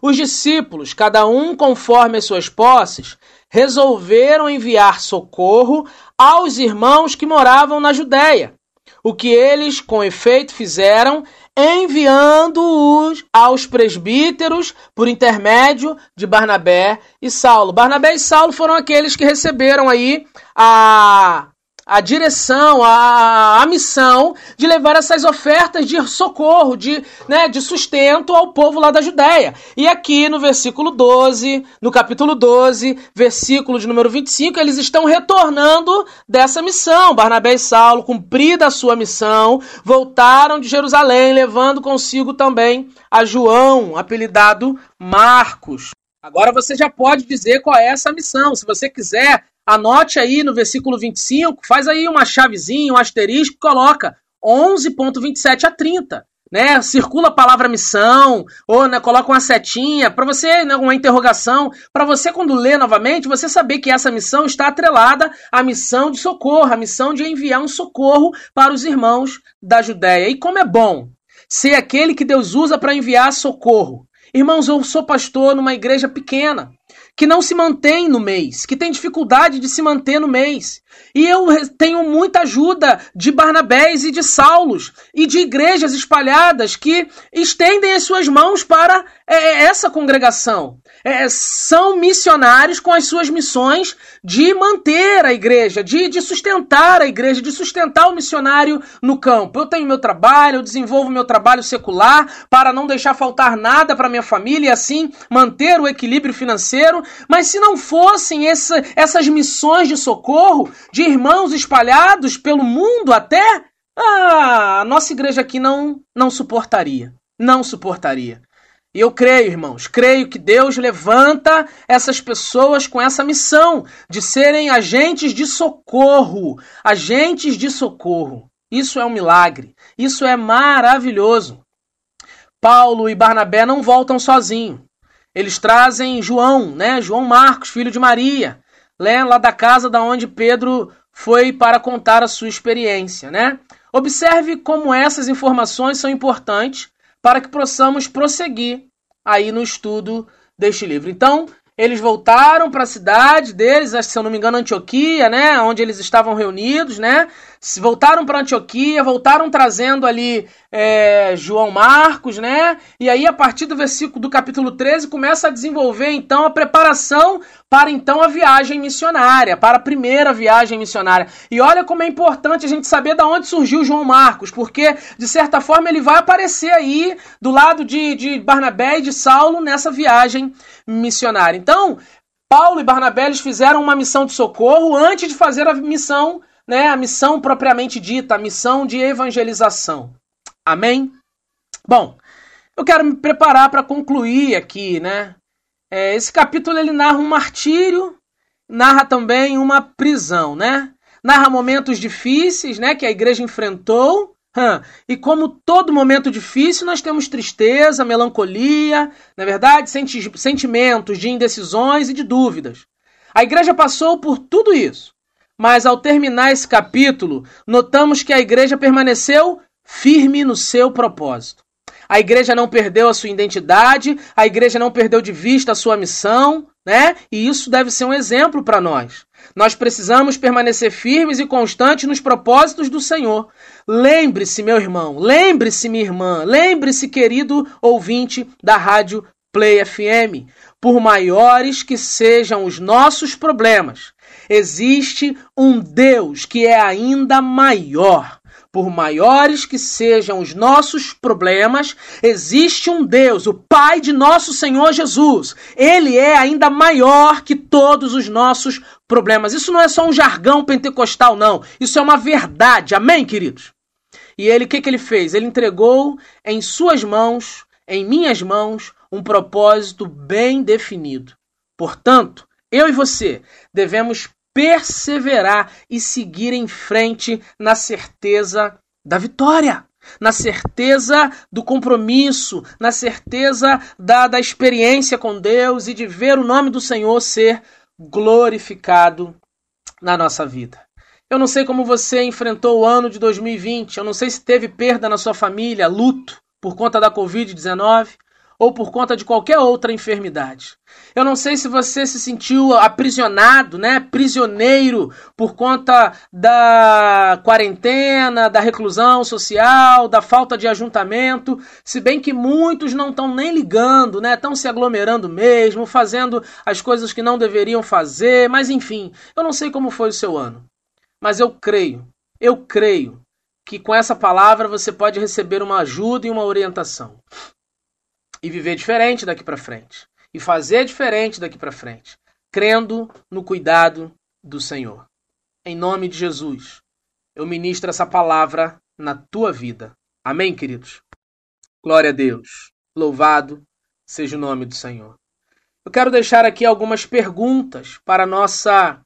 Os discípulos, cada um conforme as suas posses, resolveram enviar socorro aos irmãos que moravam na Judéia. O que eles, com efeito, fizeram enviando-os aos presbíteros por intermédio de Barnabé e Saulo. Barnabé e Saulo foram aqueles que receberam aí a a direção, a, a missão de levar essas ofertas de socorro, de, né, de sustento ao povo lá da Judéia. E aqui no versículo 12, no capítulo 12, versículo de número 25, eles estão retornando dessa missão. Barnabé e Saulo, cumprida a sua missão, voltaram de Jerusalém, levando consigo também a João, apelidado Marcos. Agora você já pode dizer qual é essa missão. Se você quiser, Anote aí no versículo 25, faz aí uma chavezinha, um asterisco, coloca 11.27 a 30. Né, circula a palavra missão, ou né, coloca uma setinha, para você, né, uma interrogação, para você, quando lê novamente, você saber que essa missão está atrelada à missão de socorro, à missão de enviar um socorro para os irmãos da Judéia. E como é bom ser aquele que Deus usa para enviar socorro. Irmãos, eu sou pastor numa igreja pequena que não se mantém no mês, que tem dificuldade de se manter no mês. E eu tenho muita ajuda de Barnabés e de Saulos e de igrejas espalhadas que estendem as suas mãos para é, essa congregação. É, são missionários com as suas missões de manter a igreja, de, de sustentar a igreja, de sustentar o missionário no campo. Eu tenho meu trabalho, eu desenvolvo meu trabalho secular para não deixar faltar nada para minha família e assim manter o equilíbrio financeiro. Mas se não fossem essa, essas missões de socorro, de irmãos espalhados pelo mundo até, ah, a nossa igreja aqui não, não suportaria. Não suportaria. E eu creio, irmãos, creio que Deus levanta essas pessoas com essa missão de serem agentes de socorro. Agentes de socorro. Isso é um milagre. Isso é maravilhoso. Paulo e Barnabé não voltam sozinhos. Eles trazem João, né? João Marcos, filho de Maria, né, lá da casa da onde Pedro foi para contar a sua experiência, né? Observe como essas informações são importantes para que possamos prosseguir aí no estudo deste livro. Então, eles voltaram para a cidade deles, se eu não me engano, Antioquia, né, onde eles estavam reunidos, né? Voltaram para Antioquia, voltaram trazendo ali é, João Marcos, né? E aí, a partir do versículo do capítulo 13, começa a desenvolver então a preparação para então a viagem missionária, para a primeira viagem missionária. E olha como é importante a gente saber da onde surgiu João Marcos, porque de certa forma ele vai aparecer aí do lado de, de Barnabé e de Saulo nessa viagem missionária. Então, Paulo e Barnabé fizeram uma missão de socorro antes de fazer a missão, né, a missão propriamente dita, a missão de evangelização. Amém? Bom, eu quero me preparar para concluir aqui, né? É, esse capítulo ele narra um martírio, narra também uma prisão, né? Narra momentos difíceis, né, que a igreja enfrentou. E como todo momento difícil, nós temos tristeza, melancolia, na é verdade, senti sentimentos de indecisões e de dúvidas. A igreja passou por tudo isso. Mas ao terminar esse capítulo, notamos que a igreja permaneceu firme no seu propósito. A igreja não perdeu a sua identidade, a igreja não perdeu de vista a sua missão, né? E isso deve ser um exemplo para nós. Nós precisamos permanecer firmes e constantes nos propósitos do Senhor. Lembre-se, meu irmão, lembre-se, minha irmã, lembre-se, querido ouvinte da Rádio Play FM, por maiores que sejam os nossos problemas, existe um Deus que é ainda maior. Por maiores que sejam os nossos problemas, existe um Deus, o Pai de nosso Senhor Jesus. Ele é ainda maior que todos os nossos problemas. Isso não é só um jargão pentecostal, não. Isso é uma verdade. Amém, queridos? E ele, o que, que ele fez? Ele entregou em suas mãos, em minhas mãos, um propósito bem definido. Portanto, eu e você devemos perseverar e seguir em frente na certeza da vitória, na certeza do compromisso, na certeza da, da experiência com Deus e de ver o nome do Senhor ser glorificado na nossa vida. Eu não sei como você enfrentou o ano de 2020, eu não sei se teve perda na sua família, luto por conta da Covid-19 ou por conta de qualquer outra enfermidade. Eu não sei se você se sentiu aprisionado, né, prisioneiro por conta da quarentena, da reclusão social, da falta de ajuntamento, se bem que muitos não estão nem ligando, né, estão se aglomerando mesmo, fazendo as coisas que não deveriam fazer, mas enfim, eu não sei como foi o seu ano. Mas eu creio, eu creio que com essa palavra você pode receber uma ajuda e uma orientação. E viver diferente daqui para frente e fazer diferente daqui para frente, crendo no cuidado do Senhor. Em nome de Jesus, eu ministro essa palavra na tua vida. Amém, queridos. Glória a Deus. Louvado seja o nome do Senhor. Eu quero deixar aqui algumas perguntas para nossa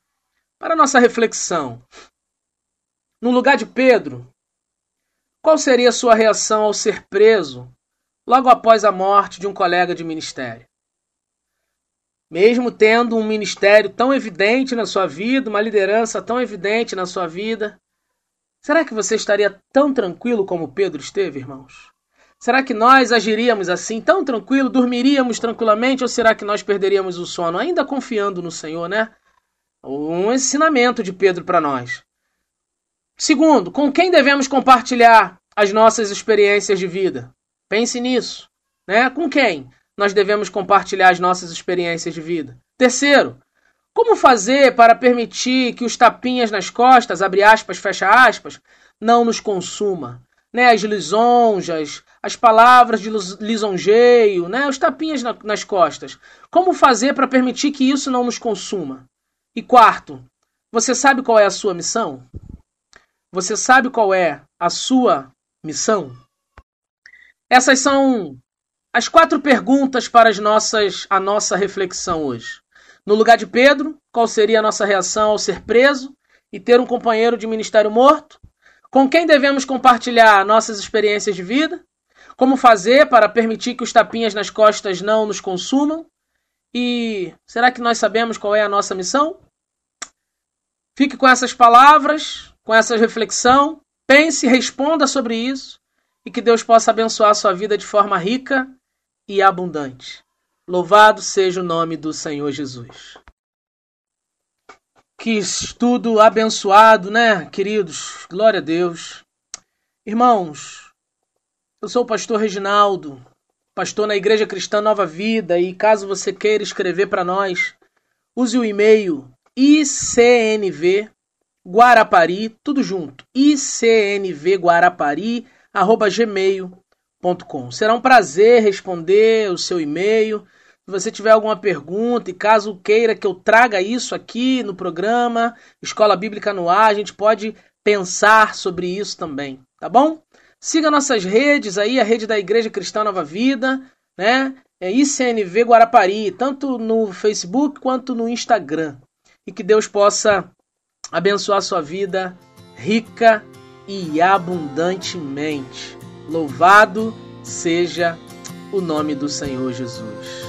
para nossa reflexão. No lugar de Pedro, qual seria a sua reação ao ser preso logo após a morte de um colega de ministério. Mesmo tendo um ministério tão evidente na sua vida, uma liderança tão evidente na sua vida, será que você estaria tão tranquilo como Pedro esteve, irmãos? Será que nós agiríamos assim, tão tranquilo, dormiríamos tranquilamente, ou será que nós perderíamos o sono, ainda confiando no Senhor, né? Um ensinamento de Pedro para nós. Segundo, com quem devemos compartilhar as nossas experiências de vida? Pense nisso. Né? Com quem nós devemos compartilhar as nossas experiências de vida? Terceiro, como fazer para permitir que os tapinhas nas costas, abre aspas, fecha aspas, não nos consuma? Né? As lisonjas, as palavras de lisonjeio, né? os tapinhas na, nas costas. Como fazer para permitir que isso não nos consuma? E quarto, você sabe qual é a sua missão? Você sabe qual é a sua missão? Essas são as quatro perguntas para as nossas, a nossa reflexão hoje. No lugar de Pedro, qual seria a nossa reação ao ser preso e ter um companheiro de ministério morto? Com quem devemos compartilhar nossas experiências de vida? Como fazer para permitir que os tapinhas nas costas não nos consumam? E será que nós sabemos qual é a nossa missão? Fique com essas palavras, com essa reflexão, pense, responda sobre isso e que Deus possa abençoar a sua vida de forma rica e abundante. Louvado seja o nome do Senhor Jesus. Que estudo abençoado, né, queridos? Glória a Deus. Irmãos, eu sou o pastor Reginaldo, pastor na Igreja Cristã Nova Vida, e caso você queira escrever para nós, use o e-mail icnv guarapari, tudo junto, Será um prazer responder o seu e-mail. Se você tiver alguma pergunta e caso queira que eu traga isso aqui no programa Escola Bíblica no Ar, a gente pode pensar sobre isso também, tá bom? Siga nossas redes aí, a rede da Igreja Cristã Nova Vida, né? É ICNV Guarapari, tanto no Facebook quanto no Instagram. E que Deus possa abençoar a sua vida rica e abundantemente. Louvado seja o nome do Senhor Jesus.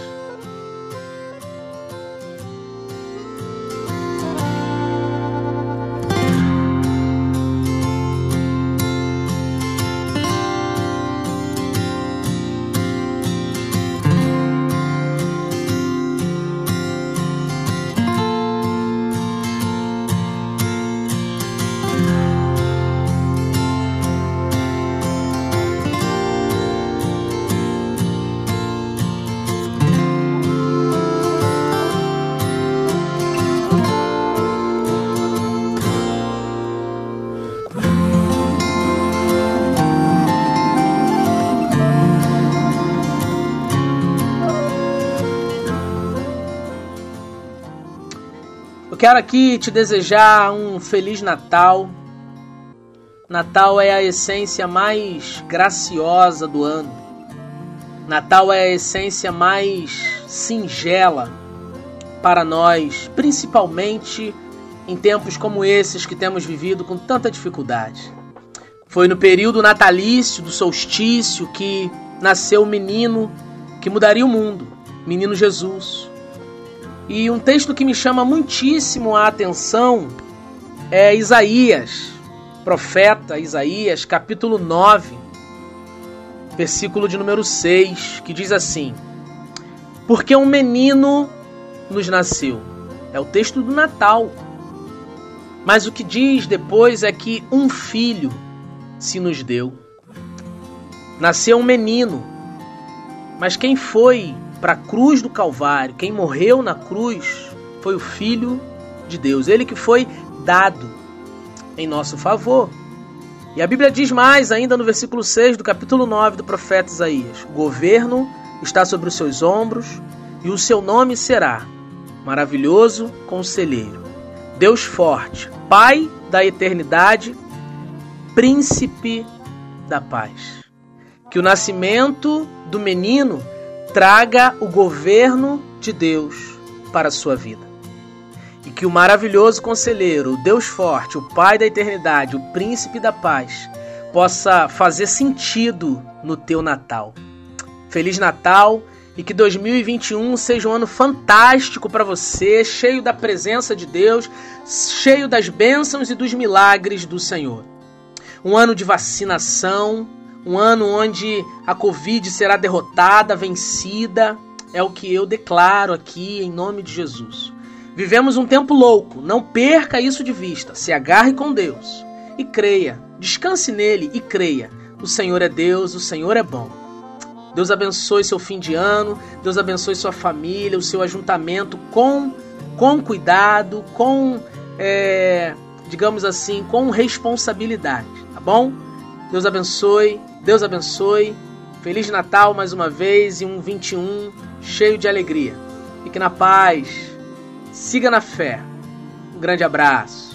Quero aqui te desejar um feliz Natal. Natal é a essência mais graciosa do ano. Natal é a essência mais singela para nós, principalmente em tempos como esses que temos vivido com tanta dificuldade. Foi no período natalício do solstício que nasceu o menino que mudaria o mundo, menino Jesus. E um texto que me chama muitíssimo a atenção é Isaías, profeta Isaías, capítulo 9, versículo de número 6, que diz assim: Porque um menino nos nasceu. É o texto do Natal. Mas o que diz depois é que um filho se nos deu. Nasceu um menino. Mas quem foi para a cruz do Calvário. Quem morreu na cruz foi o Filho de Deus, ele que foi dado em nosso favor. E a Bíblia diz mais ainda no versículo 6 do capítulo 9 do profeta Isaías: O governo está sobre os seus ombros e o seu nome será Maravilhoso Conselheiro, Deus Forte, Pai da Eternidade, Príncipe da Paz. Que o nascimento do menino traga o governo de Deus para a sua vida. E que o maravilhoso conselheiro, o Deus forte, o Pai da eternidade, o príncipe da paz, possa fazer sentido no teu Natal. Feliz Natal e que 2021 seja um ano fantástico para você, cheio da presença de Deus, cheio das bênçãos e dos milagres do Senhor. Um ano de vacinação, um ano onde a Covid será derrotada, vencida, é o que eu declaro aqui em nome de Jesus. Vivemos um tempo louco, não perca isso de vista. Se agarre com Deus e creia, descanse nele e creia. O Senhor é Deus, o Senhor é bom. Deus abençoe seu fim de ano, Deus abençoe sua família, o seu ajuntamento com, com cuidado, com, é, digamos assim, com responsabilidade, tá bom? Deus abençoe, Deus abençoe. Feliz Natal mais uma vez e um 21 cheio de alegria. Fique na paz. Siga na fé. Um grande abraço.